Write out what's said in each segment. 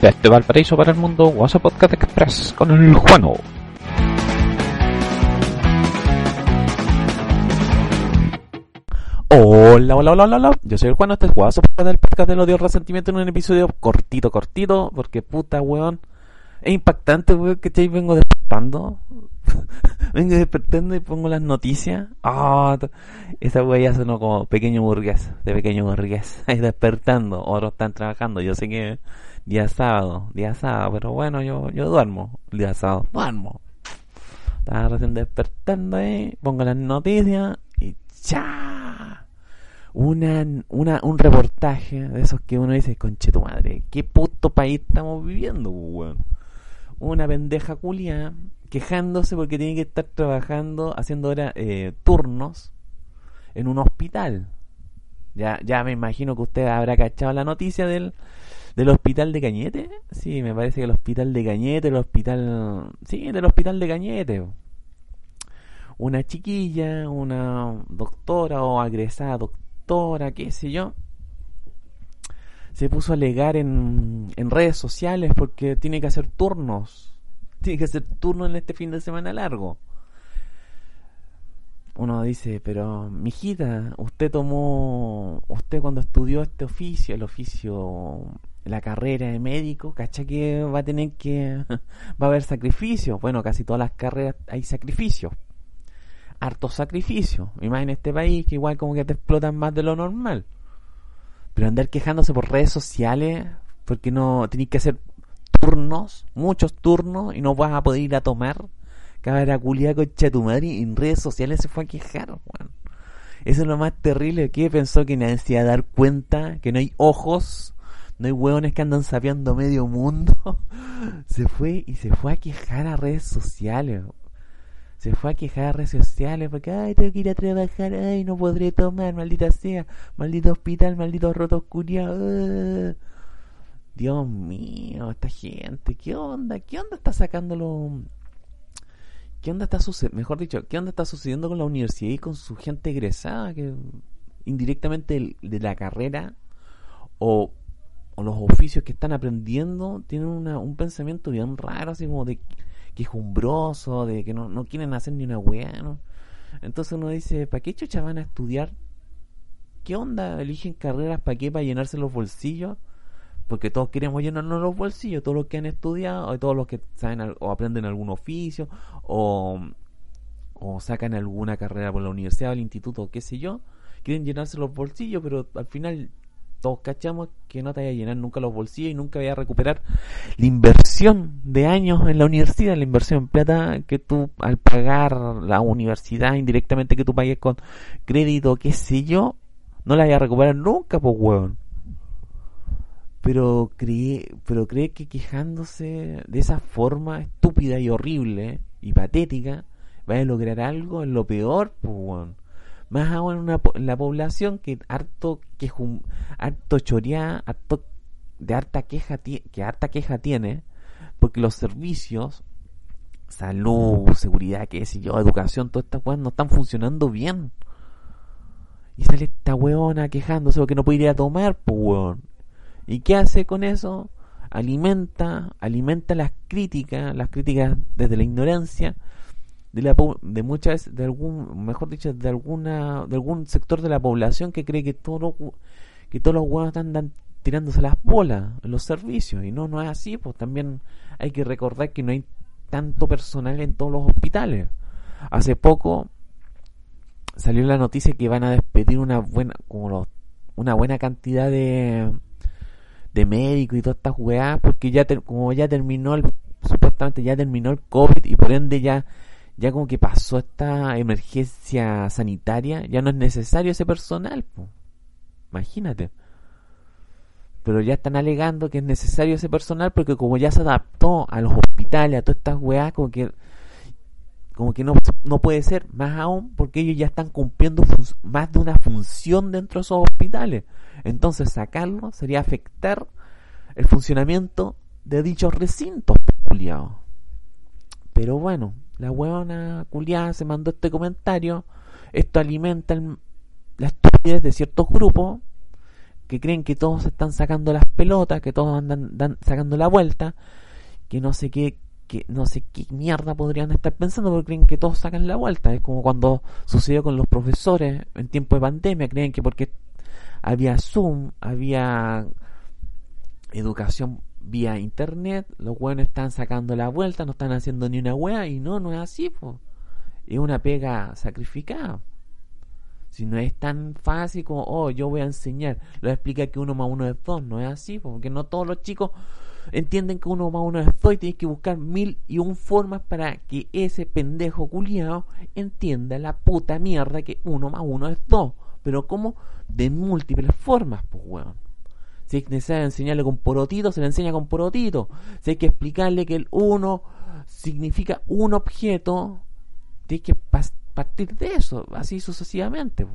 Desde Valparaíso para el mundo, WhatsApp Podcast Express con el Juano. Hola, hola, hola, hola, hola. Yo soy el Juano, este es WhatsApp del podcast del odio y resentimiento en un episodio cortito, cortito, porque puta weón. Es impactante, weón, que te vengo despertando. vengo despertando y pongo las noticias. Ah, esa weón ya sonó como pequeño burgués, de pequeño burgués. Ahí despertando, otros están trabajando. Yo sé que día sábado, día sábado, pero bueno, yo, yo duermo día sábado, duermo. Estaba recién despertando ahí, pongo las noticias y ¡cha! Una, una, un reportaje de esos que uno dice, conche tu madre, ¿qué puto país estamos viviendo, weón? Una pendeja culia quejándose porque tiene que estar trabajando, haciendo ahora eh, turnos en un hospital. Ya, ya me imagino que usted habrá cachado la noticia del, del hospital de Cañete. Sí, me parece que el hospital de Cañete, el hospital... Sí, del hospital de Cañete. Una chiquilla, una doctora o agresada doctora, qué sé yo, se puso a alegar en, en redes sociales porque tiene que hacer turnos. Tiene que hacer turnos en este fin de semana largo uno dice, pero mijita, usted tomó, usted cuando estudió este oficio, el oficio, la carrera de médico, ¿cacha que va a tener que, va a haber sacrificios? Bueno, casi todas las carreras hay sacrificios, hartos sacrificios, y más en este país que igual como que te explotan más de lo normal. Pero andar quejándose por redes sociales, porque no tenéis que hacer turnos, muchos turnos, y no vas a poder ir a tomar cabra culia con tu madre en redes sociales se fue a quejar, weón. Eso es lo más terrible. que pensó que nadie se iba a dar cuenta que no hay ojos, no hay hueones que andan sapeando medio mundo? se fue y se fue a quejar a redes sociales. Se fue a quejar a redes sociales porque, ay, tengo que ir a trabajar, ay, no podré tomar, maldita sea, maldito hospital, maldito rotos curiados. Dios mío, esta gente, ¿qué onda? ¿Qué onda está sacándolo ¿qué onda está sucediendo? Mejor dicho, ¿qué onda está sucediendo con la universidad y con su gente egresada que indirectamente de, la carrera o, los oficios que están aprendiendo tienen una, un pensamiento bien raro, así como de quejumbroso, de que no, no quieren hacer ni una weá. Entonces uno dice, ¿para qué chucha van a estudiar? ¿Qué onda? ¿Eligen carreras para qué? ¿Para llenarse los bolsillos? Porque todos queremos llenarnos los bolsillos, todos los que han estudiado, todos los que saben o aprenden algún oficio, o, o sacan alguna carrera por la universidad o el instituto, qué sé yo, quieren llenarse los bolsillos, pero al final todos cachamos que no te vaya a llenar nunca los bolsillos y nunca vaya a recuperar la inversión de años en la universidad, la inversión en plata que tú al pagar la universidad indirectamente que tú pagues con crédito, qué sé yo, no la vaya a recuperar nunca, pues huevón pero cree, pero cree que quejándose de esa forma estúpida y horrible y patética va a lograr algo en lo peor, pues, más aún en, una, la población que harto quejum, harto choreá, harto de harta queja que harta queja tiene, porque los servicios, salud, seguridad, qué sé yo, educación, todas estas cosas no están funcionando bien. Y sale esta weona quejándose porque no puede ir a tomar, pues ¿Y qué hace con eso? Alimenta, alimenta las críticas, las críticas desde la ignorancia de, la, de muchas de algún, mejor dicho, de alguna, de algún sector de la población que cree que todo que todos los huevos están tirándose las bolas en los servicios y no, no es así, pues también hay que recordar que no hay tanto personal en todos los hospitales. Hace poco salió la noticia que van a despedir una buena, como una buena cantidad de de médico y todas estas weas, porque ya como ya terminó el, supuestamente ya terminó el COVID y por ende ya ya como que pasó esta emergencia sanitaria, ya no es necesario ese personal, imagínate. Pero ya están alegando que es necesario ese personal porque como ya se adaptó a los hospitales, a todas estas weas, como que como que no, no puede ser, más aún porque ellos ya están cumpliendo más de una función dentro de esos hospitales. Entonces sacarlo sería afectar el funcionamiento de dichos recintos, culiados. Pero bueno, la huevona culiada se mandó este comentario. Esto alimenta la estupidez de ciertos grupos que creen que todos están sacando las pelotas, que todos andan sacando la vuelta, que no sé qué, que no sé qué mierda podrían estar pensando porque creen que todos sacan la vuelta. Es como cuando sucedió con los profesores en tiempo de pandemia, creen que porque había Zoom, había educación vía internet, los buenos están sacando la vuelta, no están haciendo ni una wea y no, no es así, es una pega sacrificada. Si no es tan fácil como, oh, yo voy a enseñar, lo explica que uno más uno es dos, no es así, porque no todos los chicos entienden que uno más uno es dos y tienes que buscar mil y un formas para que ese pendejo culiado entienda la puta mierda que uno más uno es dos. Pero como de múltiples formas, pues weón. Si es necesario enseñarle con porotito, se le enseña con porotito. Si hay que explicarle que el uno significa un objeto, tienes que partir de eso, así sucesivamente.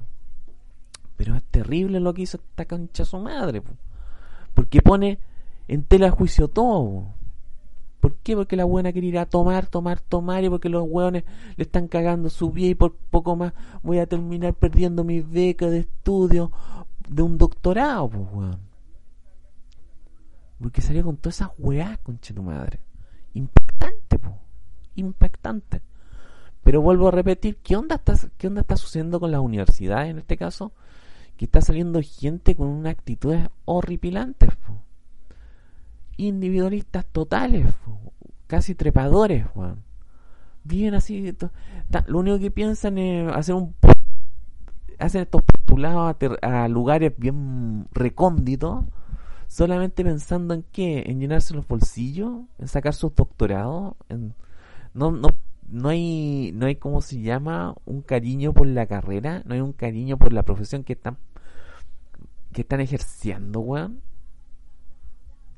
Pero es terrible lo que hizo esta concha su madre, porque pone en tela de juicio todo. ¿Por qué? Porque la buena quiere ir a tomar, tomar, tomar y porque los hueones le están cagando su vida y por poco más voy a terminar perdiendo mi beca de estudio de un doctorado, pues, weón. Porque salió con todas esas weas, conche tu madre. Impactante, po. Impactante. Pero vuelvo a repetir, ¿qué onda está, qué onda está sucediendo con las universidades en este caso? Que está saliendo gente con unas actitudes horripilantes. Individualistas totales. Casi trepadores, weón. Bien así. lo único que piensan es hacer un hacen estos postulados a lugares bien recónditos solamente pensando en qué, en llenarse los bolsillos, en sacar sus doctorados, no, no, no hay, no hay como se llama un cariño por la carrera, no hay un cariño por la profesión que están, que están ejerciendo, weón.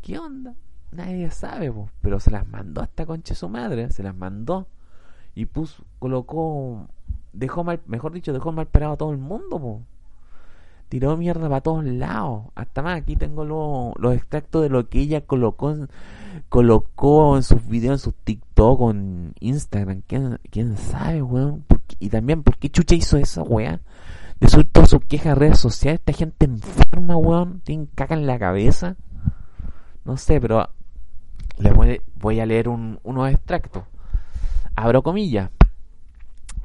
¿Qué onda? Nadie sabe, pero se las mandó hasta concha su madre, se las mandó y puso, colocó, dejó mal, mejor dicho, dejó mal parado a todo el mundo, po tiró mierda para todos lados. Hasta más, aquí tengo los extractos de lo que ella colocó en, colocó en sus videos, en sus TikTok, en Instagram. ¿Quién, quién sabe, weón? y también, ¿por qué Chucha hizo eso, weón? De subir todas sus quejas a redes sociales. Esta gente enferma, weón. Tienen caca en la cabeza. No sé, pero les voy, a leer un, unos extractos. Abro comillas.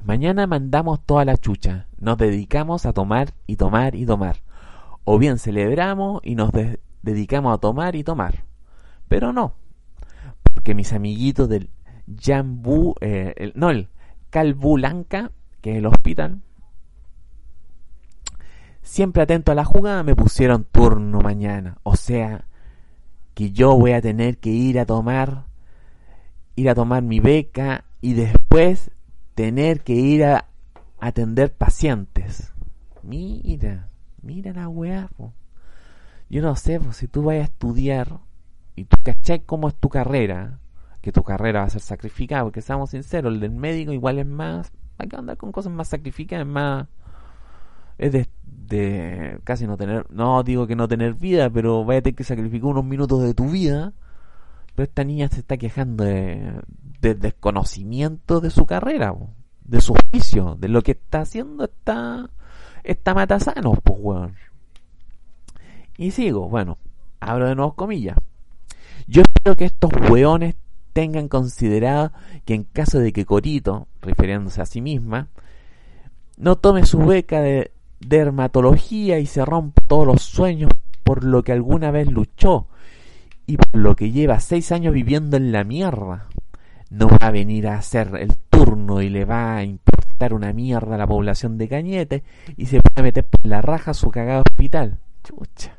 Mañana mandamos toda la chucha, nos dedicamos a tomar y tomar y tomar. O bien celebramos y nos dedicamos a tomar y tomar. Pero no, porque mis amiguitos del Jambu, eh, no, el Calbulanca, que es el hospital, siempre atento a la jugada, me pusieron turno mañana. O sea, que yo voy a tener que ir a tomar, ir a tomar mi beca y después tener que ir a atender pacientes. Mira, mira la weá, Yo no sé, si tú vas a estudiar y tú cachai cómo es tu carrera, que tu carrera va a ser sacrificada, porque seamos sinceros, el del médico igual es más, hay que andar con cosas más sacrificadas, más, es de, casi no tener, no digo que no tener vida, pero vaya a tener que sacrificar unos minutos de tu vida, pero esta niña se está quejando de, de desconocimiento de su carrera, de su juicio, de lo que está haciendo esta, esta matasano, pues weón. Y sigo, bueno, abro de nuevo comillas. Yo espero que estos weones tengan considerado que en caso de que Corito, refiriéndose a sí misma, no tome su beca de dermatología y se rompa todos los sueños por lo que alguna vez luchó y por lo que lleva seis años viviendo en la mierda no va a venir a hacer el turno y le va a importar una mierda a la población de Cañete y se va a meter por la raja su cagado hospital. Chucha.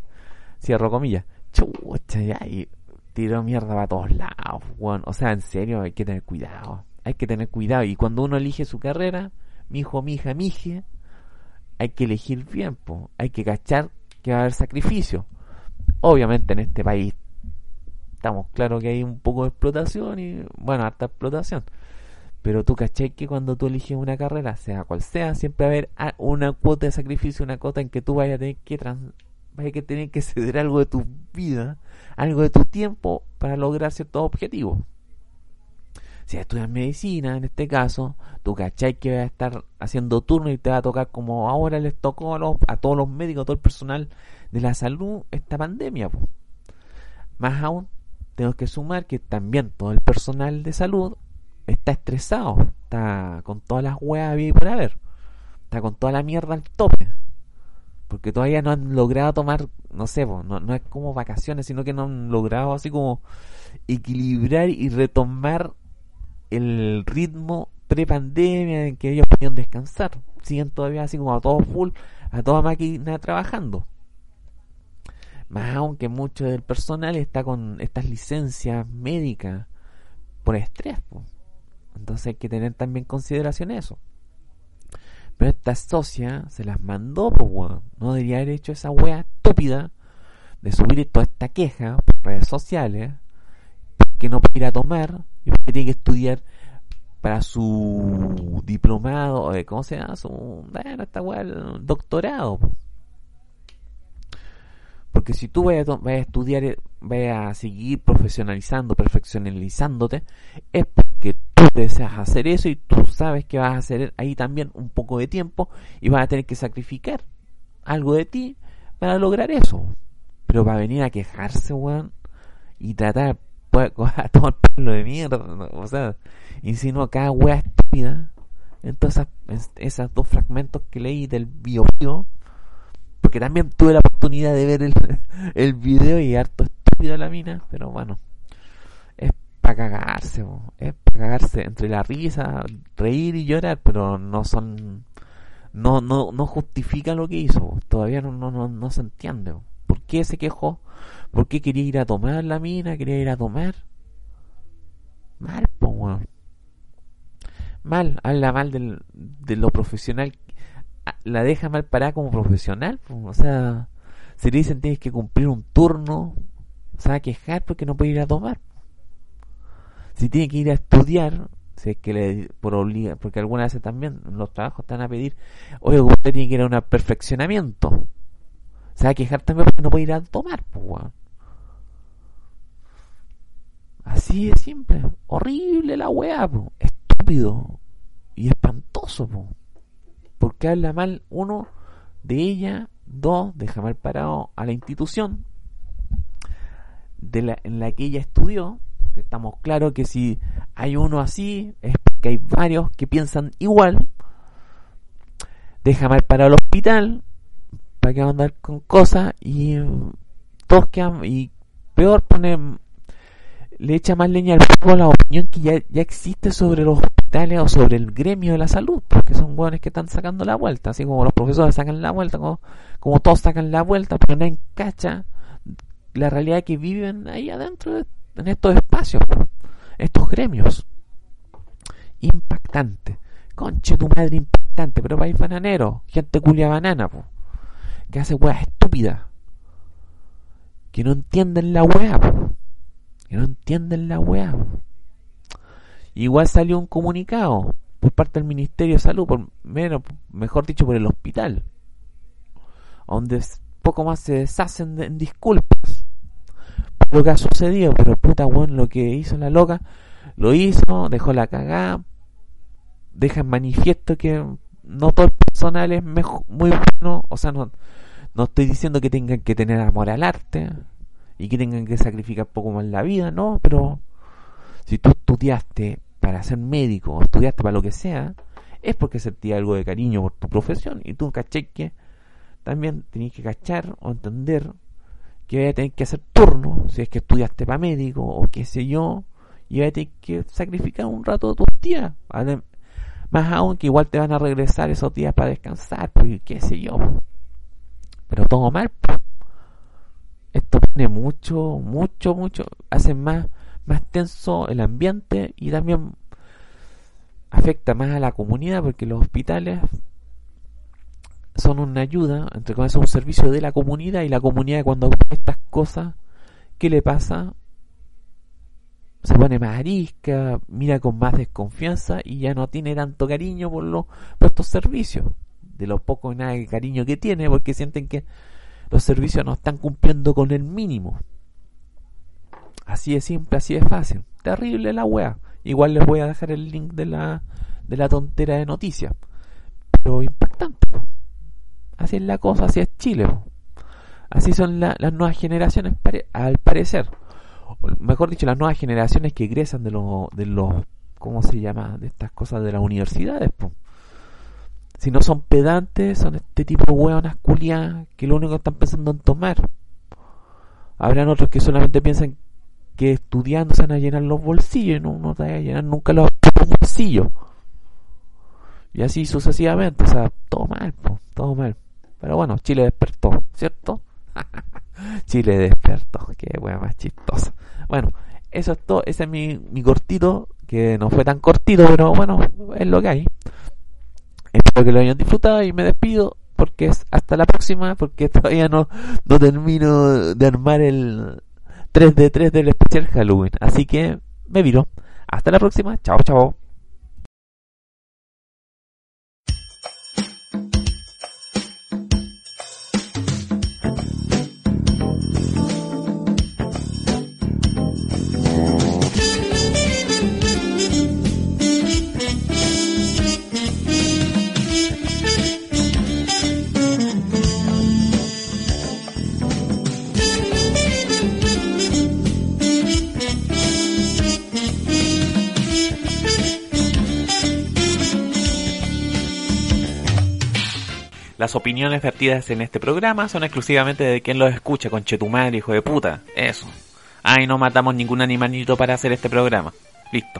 Cierro comillas. Chucha, ya. Y tiró mierda para todos lados, O sea, en serio, hay que tener cuidado. hay que tener cuidado. Y cuando uno elige su carrera, mi hijo, mi hija, mi hija, hay que elegir bien, hay que cachar que va a haber sacrificio. Obviamente en este país estamos claros que hay un poco de explotación y, bueno, harta explotación. Pero tú caché que cuando tú eliges una carrera, sea cual sea, siempre va a haber una cuota de sacrificio, una cuota en que tú vayas a tener que, trans vayas a tener que ceder algo de tu vida, algo de tu tiempo para lograr ciertos objetivos. Si estudias medicina, en este caso, tú cachai que vas a estar haciendo turno y te va a tocar como ahora les tocó a, todos los médicos, a todo el personal de la salud esta pandemia. Más aún, tengo que sumar que también todo el personal de salud está estresado, está con todas las huevas y por haber, está con toda la mierda al tope. Porque todavía no han logrado tomar, no sé, no, no es como vacaciones, sino que no han logrado así como equilibrar y retomar el ritmo pre-pandemia en que ellos podían descansar. Siguen todavía así como a todo full, a toda máquina trabajando. Más aunque mucho del personal está con estas licencias médicas por estrés. Entonces hay que tener también consideración eso. Pero esta socia se las mandó, pues, No debería haber hecho esa wea estúpida de subir toda esta queja por redes sociales, porque no puede ir a tomar y porque tiene que estudiar para su diplomado, ¿cómo se llama? Su, bueno, esta el doctorado. Porque si tú vas a, estudiar, vas a seguir profesionalizando, perfeccionalizándote, es porque tú deseas hacer eso y tú sabes que vas a hacer ahí también un poco de tiempo y vas a tener que sacrificar algo de ti para lograr eso. Pero va a venir a quejarse, weón, y tratar a el pelo de mierda, o sea, insinúa cada wea estúpida. Entonces, esos dos fragmentos que leí del bio, bio porque también tuve la oportunidad de ver el, el video y harto estúpido la mina, pero bueno, es para cagarse, es para cagarse entre la risa, reír y llorar, pero no son, no, no, no justifica lo que hizo, todavía no, no, no, se entiende. ¿Por qué se quejó? ¿Por qué quería ir a tomar la mina? ¿Quería ir a tomar? Mal, po, Mal, habla mal del, de lo profesional la deja mal parada como profesional. O sea, si le dicen tienes que cumplir un turno, se va quejar porque no puede ir a tomar. Si tiene que ir a estudiar, si es que le por obliga, porque algunas veces también los trabajos están a pedir, oye, usted tiene que ir a un perfeccionamiento. Se va a quejar también porque no puede ir a tomar, pues, Así de simple, horrible la weá, estúpido y espantoso. Po. Porque habla mal, uno, de ella, dos, deja mal parado a la institución en la que ella estudió, porque estamos claros que si hay uno así, es porque hay varios que piensan igual, deja mal parado al hospital, para que andar con cosas, y todos quedan, y peor pone, le echa más leña al fuego la opinión que ya, ya existe sobre los o sobre el gremio de la salud, porque son hueones que están sacando la vuelta, así como los profesores sacan la vuelta, como, todos sacan la vuelta, pero no encacha la realidad que viven ahí adentro, en estos espacios, estos gremios. Impactante. Conche tu madre impactante, pero país bananero, gente culia banana, que hace weas estúpidas, que no entienden la wea, que no entienden la wea. Igual salió un comunicado por parte del Ministerio de Salud, por menos, mejor dicho, por el hospital, donde poco más se deshacen en disculpas por lo que ha sucedido, pero puta weón, lo que hizo la loca, lo hizo, dejó la cagada, deja en manifiesto que no todo el personal es mejor, muy bueno, o sea, no, no estoy diciendo que tengan que tener amor al arte y que tengan que sacrificar poco más la vida, no, pero si tú estudiaste para ser médico o estudiaste para lo que sea, es porque sentí algo de cariño por tu profesión y tú caché que también tenías que cachar o entender que voy a tener que hacer turno si es que estudiaste para médico o qué sé yo y voy a tener que sacrificar un rato de tus días más aún que igual te van a regresar esos días para descansar pues qué sé yo pero todo mal esto pone mucho mucho mucho hace más más tenso el ambiente y también afecta más a la comunidad porque los hospitales son una ayuda, entre comillas, un servicio de la comunidad y la comunidad cuando estas cosas, ¿qué le pasa? Se pone más arisca, mira con más desconfianza y ya no tiene tanto cariño por, los, por estos servicios. De lo poco y nada de cariño que tiene porque sienten que los servicios no están cumpliendo con el mínimo. Así de simple, así de fácil. Terrible la wea. Igual les voy a dejar el link de la, de la tontera de noticias. Pero impactante. Así es la cosa, así es Chile. Así son las nuevas generaciones, al parecer. Mejor dicho, las nuevas generaciones que egresan de los, de los, ¿cómo se llama? De estas cosas de las universidades. Si no son pedantes, son este tipo de hueonas culiadas que lo único que están pensando en tomar. Habrán otros que solamente piensan que estudiando se van a llenar los bolsillos y no, no te van a llenar nunca los bolsillos. Y así sucesivamente, o sea, todo mal, todo mal. Pero bueno, Chile despertó, ¿cierto? Chile despertó, qué wea más chistosa. Bueno, eso es todo, ese es mi, mi cortito, que no fue tan cortito, pero bueno, es lo que hay. Espero que lo hayan disfrutado y me despido porque es hasta la próxima, porque todavía no, no termino de armar el 3 de 3 del especial Halloween. Así que me viro. Hasta la próxima. Chao, chao. Las opiniones vertidas en este programa son exclusivamente de quien los escucha, con Chetumal, hijo de puta. Eso. Ay, no matamos ningún animalito para hacer este programa. Listo.